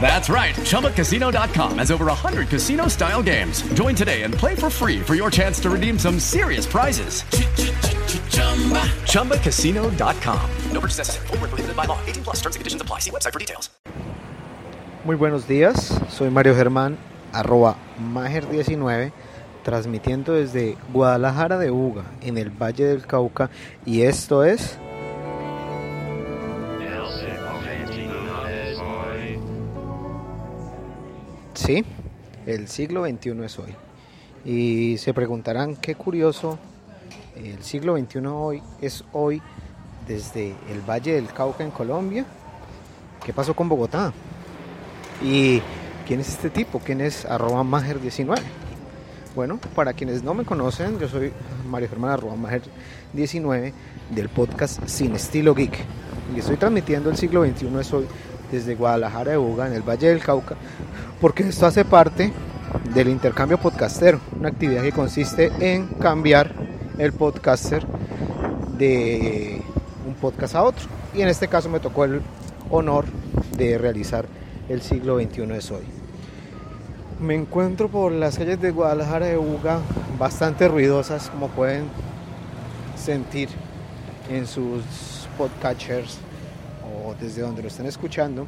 That's right. ChumbaCasino.com has over 100 casino style games. Join today and play for free for your chance to redeem some serious prizes. ChumbaCasino.com. No purchase necessary. Prohibited by law. 18 plus terms and conditions apply. See website for details. Muy buenos días. Soy Mario Germán, arroba Mager19, transmitiendo desde Guadalajara de Uga, en el Valle del Cauca. Y esto es. Sí, el siglo XXI es hoy. Y se preguntarán, qué curioso, el siglo XXI hoy es hoy desde el Valle del Cauca en Colombia. ¿Qué pasó con Bogotá? ¿Y quién es este tipo? ¿Quién es arroba Mager19? Bueno, para quienes no me conocen, yo soy Mario Germán arroba Mager19 del podcast Sin Estilo Geek. Y estoy transmitiendo el siglo XXI es hoy desde Guadalajara de Uga, en el Valle del Cauca, porque esto hace parte del intercambio podcastero, una actividad que consiste en cambiar el podcaster de un podcast a otro. Y en este caso me tocó el honor de realizar el siglo XXI es hoy. Me encuentro por las calles de Guadalajara de Uga, bastante ruidosas, como pueden sentir en sus podcatchers o desde donde lo estén escuchando,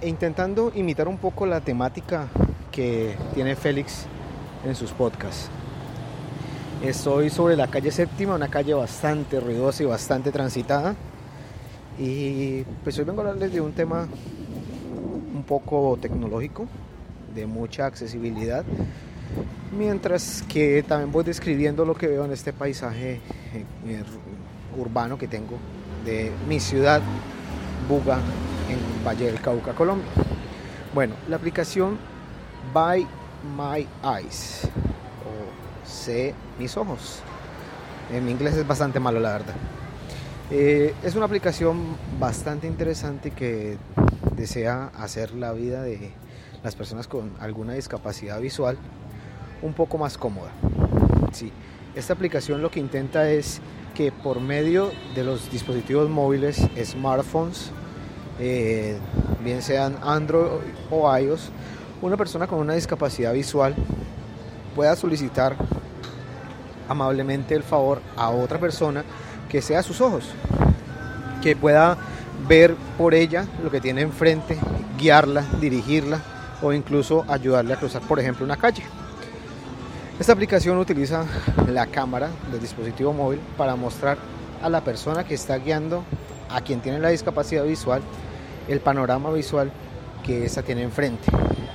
e intentando imitar un poco la temática que tiene Félix en sus podcasts. Estoy sobre la calle séptima, una calle bastante ruidosa y bastante transitada. Y pues hoy vengo a hablarles de un tema un poco tecnológico, de mucha accesibilidad, mientras que también voy describiendo lo que veo en este paisaje eh, urbano que tengo de mi ciudad, Buga, en Valle del Cauca, Colombia. Bueno, la aplicación By My Eyes o Sé Mis Ojos. En inglés es bastante malo, la verdad. Eh, es una aplicación bastante interesante que desea hacer la vida de las personas con alguna discapacidad visual un poco más cómoda. Sí, esta aplicación lo que intenta es que por medio de los dispositivos móviles, smartphones, eh, bien sean Android o iOS, una persona con una discapacidad visual pueda solicitar amablemente el favor a otra persona que sea sus ojos, que pueda ver por ella lo que tiene enfrente, guiarla, dirigirla o incluso ayudarle a cruzar, por ejemplo, una calle. Esta aplicación utiliza la cámara del dispositivo móvil para mostrar a la persona que está guiando a quien tiene la discapacidad visual el panorama visual que ésta tiene enfrente,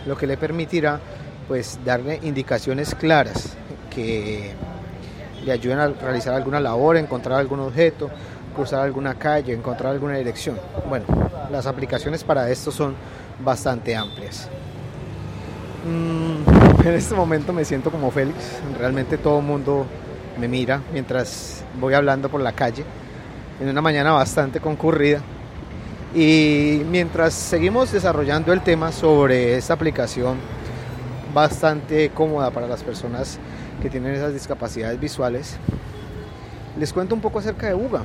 lo que le permitirá pues darle indicaciones claras que le ayuden a realizar alguna labor, encontrar algún objeto, cruzar alguna calle, encontrar alguna dirección. Bueno, las aplicaciones para esto son bastante amplias. Mm, en este momento me siento como Félix, realmente todo el mundo me mira mientras voy hablando por la calle, en una mañana bastante concurrida. Y mientras seguimos desarrollando el tema sobre esta aplicación bastante cómoda para las personas que tienen esas discapacidades visuales, les cuento un poco acerca de Buga.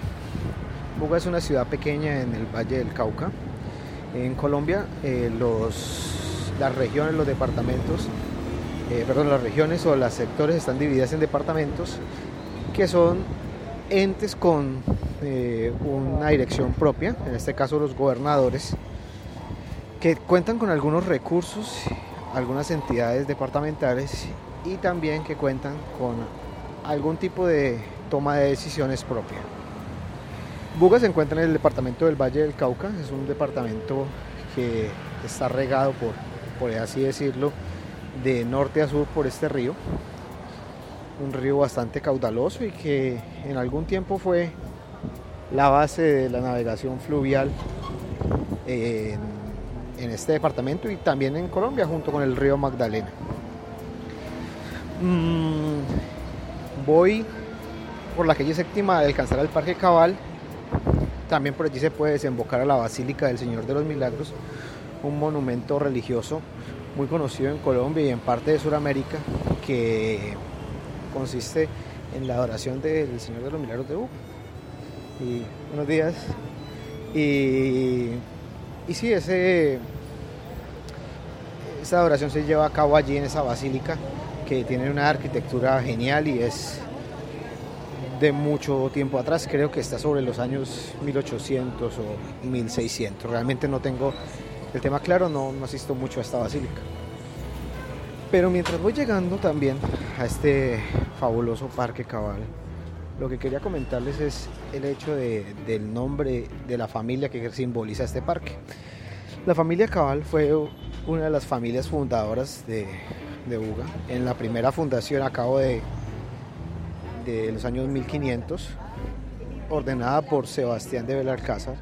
Buga es una ciudad pequeña en el Valle del Cauca. En Colombia, eh, los las regiones, los departamentos, eh, perdón, las regiones o los sectores están divididas en departamentos que son entes con eh, una dirección propia, en este caso los gobernadores, que cuentan con algunos recursos, algunas entidades departamentales y también que cuentan con algún tipo de toma de decisiones propia. Buga se encuentra en el departamento del Valle del Cauca, es un departamento que está regado por, por así decirlo, de norte a sur por este río. Un río bastante caudaloso y que en algún tiempo fue la base de la navegación fluvial en, este departamento y también en Colombia junto con el río Magdalena. Mm, voy por la calle séptima a alcanzar al Parque Cabal. También por allí se puede desembocar a la Basílica del Señor de los Milagros, un monumento religioso muy conocido en Colombia y en parte de Sudamérica que consiste en la adoración del Señor de los Milagros de Hugo. Y buenos días. Y, y sí, ese, esa adoración se lleva a cabo allí en esa basílica que tiene una arquitectura genial y es de mucho tiempo atrás, creo que está sobre los años 1800 o 1600. Realmente no tengo el tema claro, no, no asisto mucho a esta basílica. Pero mientras voy llegando también a este fabuloso parque cabal, lo que quería comentarles es el hecho de, del nombre de la familia que simboliza este parque. La familia Cabal fue una de las familias fundadoras de, de UGA. En la primera fundación a cabo de, de los años 1500, ordenada por Sebastián de Belalcázar.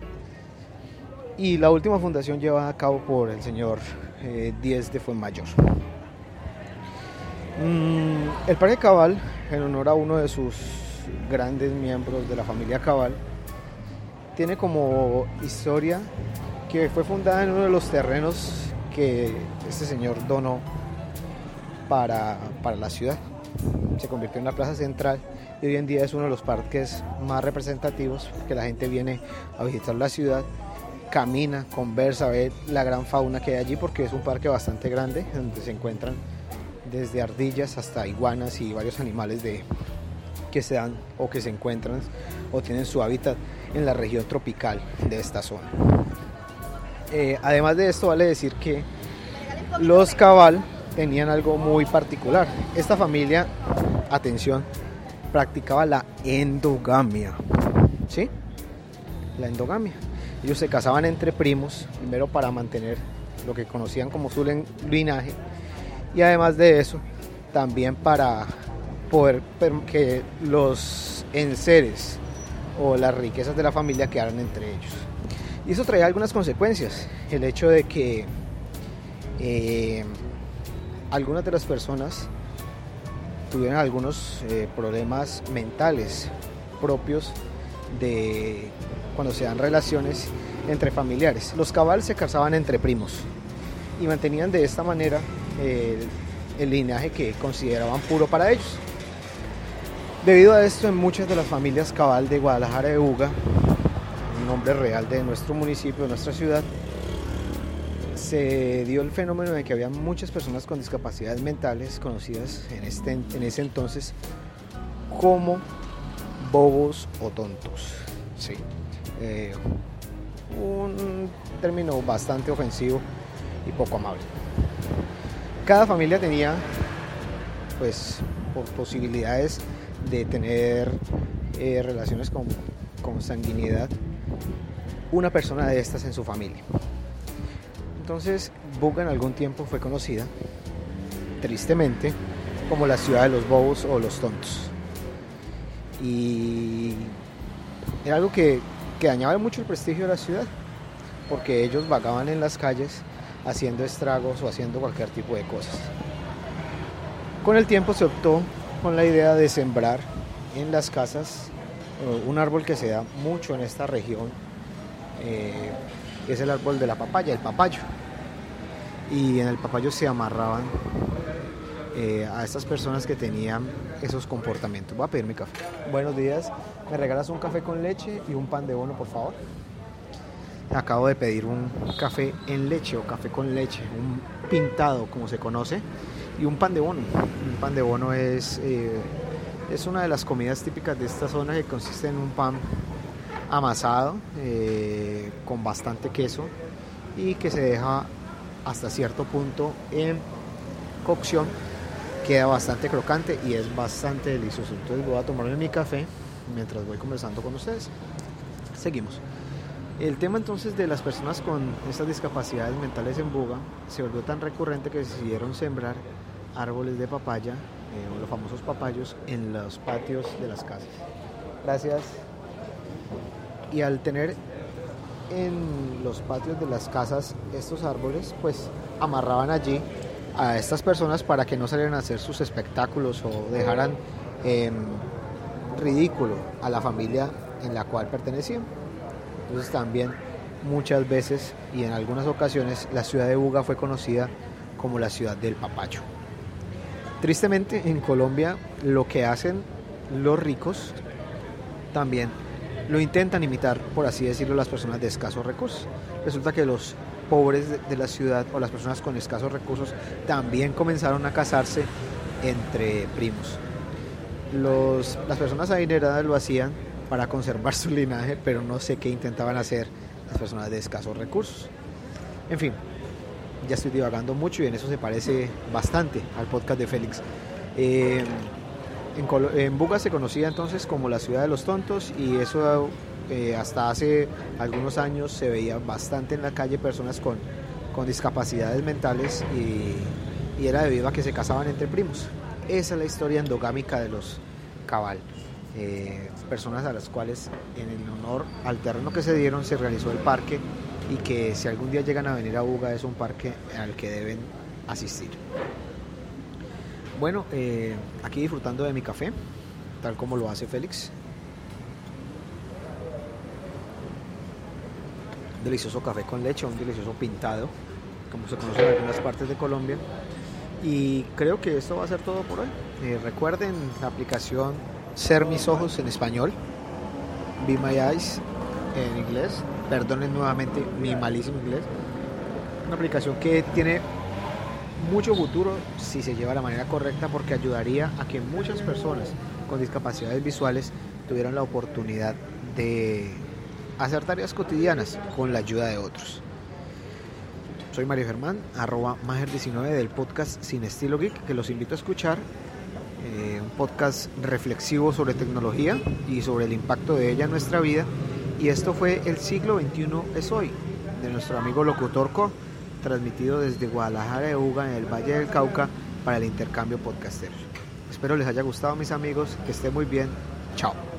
Y la última fundación llevada a cabo por el señor eh, de Fuenmayor. Mm, el Parque Cabal, en honor a uno de sus grandes miembros de la familia Cabal, tiene como historia que fue fundada en uno de los terrenos que este señor donó para, para la ciudad. Se convirtió en la plaza central y hoy en día es uno de los parques más representativos que la gente viene a visitar la ciudad, camina, conversa, ve la gran fauna que hay allí porque es un parque bastante grande donde se encuentran desde ardillas hasta iguanas y varios animales de, que se dan o que se encuentran o tienen su hábitat en la región tropical de esta zona. Eh, además de esto, vale decir que los cabal tenían algo muy particular. Esta familia, atención, practicaba la endogamia. ¿Sí? La endogamia. Ellos se casaban entre primos, primero para mantener lo que conocían como su linaje, y además de eso, también para poder que los enseres o las riquezas de la familia quedaran entre ellos. Y eso traía algunas consecuencias. El hecho de que eh, algunas de las personas tuvieran algunos eh, problemas mentales propios de cuando se dan relaciones entre familiares. Los cabal se casaban entre primos y mantenían de esta manera eh, el linaje que consideraban puro para ellos. Debido a esto, en muchas de las familias cabal de Guadalajara de Uga, el nombre real de nuestro municipio, de nuestra ciudad, se dio el fenómeno de que había muchas personas con discapacidades mentales conocidas en, este, en ese entonces como bobos o tontos. Sí. Eh, un término bastante ofensivo y poco amable. Cada familia tenía pues posibilidades de tener eh, relaciones con, con sanguinidad una persona de estas en su familia. Entonces, Buga en algún tiempo fue conocida, tristemente, como la ciudad de los bobos o los tontos. Y era algo que, que dañaba mucho el prestigio de la ciudad, porque ellos vagaban en las calles haciendo estragos o haciendo cualquier tipo de cosas. Con el tiempo se optó con la idea de sembrar en las casas eh, un árbol que se da mucho en esta región, eh, es el árbol de la papaya, el papayo. Y en el papayo se amarraban eh, a estas personas que tenían esos comportamientos. Voy a pedir mi café. Buenos días, ¿me regalas un café con leche y un pan de bono, por favor? Acabo de pedir un café en leche o café con leche, un pintado como se conoce, y un pan de bono. Un pan de bono es, eh, es una de las comidas típicas de esta zona que consiste en un pan amasado eh, con bastante queso y que se deja hasta cierto punto en cocción. Queda bastante crocante y es bastante delicioso. Entonces voy a tomarme mi café mientras voy conversando con ustedes. Seguimos. El tema entonces de las personas con estas discapacidades mentales en Buga se volvió tan recurrente que decidieron sembrar árboles de papaya, eh, los famosos papayos, en los patios de las casas. Gracias. Y al tener en los patios de las casas estos árboles, pues amarraban allí a estas personas para que no salieran a hacer sus espectáculos o dejaran en ridículo a la familia en la cual pertenecían. Entonces también muchas veces y en algunas ocasiones la ciudad de Buga fue conocida como la ciudad del papacho. Tristemente en Colombia lo que hacen los ricos también lo intentan imitar, por así decirlo, las personas de escasos recursos. Resulta que los pobres de, la ciudad o las personas con escasos recursos también comenzaron a casarse entre primos. Los, las personas adineradas lo hacían para conservar su linaje, pero no sé qué intentaban hacer las personas de escasos recursos. En fin, ya estoy divagando mucho y en eso se parece bastante al podcast de Félix. Eh, en, en Buga se conocía entonces como la ciudad de los tontos y eso hasta hace algunos años se veía bastante en la calle personas con, con discapacidades mentales y, y era debido a que se casaban entre primos. Esa es la historia endogámica de los cabal. Eh, personas a las cuales en el honor al terreno que se dieron se realizó el parque y que si algún día llegan a venir a Buga es un parque al que deben asistir. Bueno, eh, aquí disfrutando de mi café, tal como lo hace Félix. Delicioso café con leche, un delicioso pintado, como se conoce en algunas partes de Colombia. Y creo que esto va a ser todo por hoy. Eh, recuerden la aplicación Ser Mis Ojos en español, Be My Eyes en inglés. Perdonen nuevamente mi malísimo inglés. Una aplicación que tiene mucho futuro si se lleva de la manera correcta porque ayudaría a que muchas personas con discapacidades visuales tuvieran la oportunidad de hacer tareas cotidianas con la ayuda de otros. Soy Mario Germán, arroba Mager19 del podcast Sin Estilo Geek, que los invito a escuchar. eh, un podcast reflexivo sobre tecnología y sobre el impacto de ella en nuestra vida. Y esto fue El siglo XXI es hoy, de nuestro amigo Locutor Co, transmitido desde Guadalajara de Uga, en el Valle del Cauca, para el intercambio podcastero. Espero les haya gustado, mis amigos, que estén muy bien. Chao.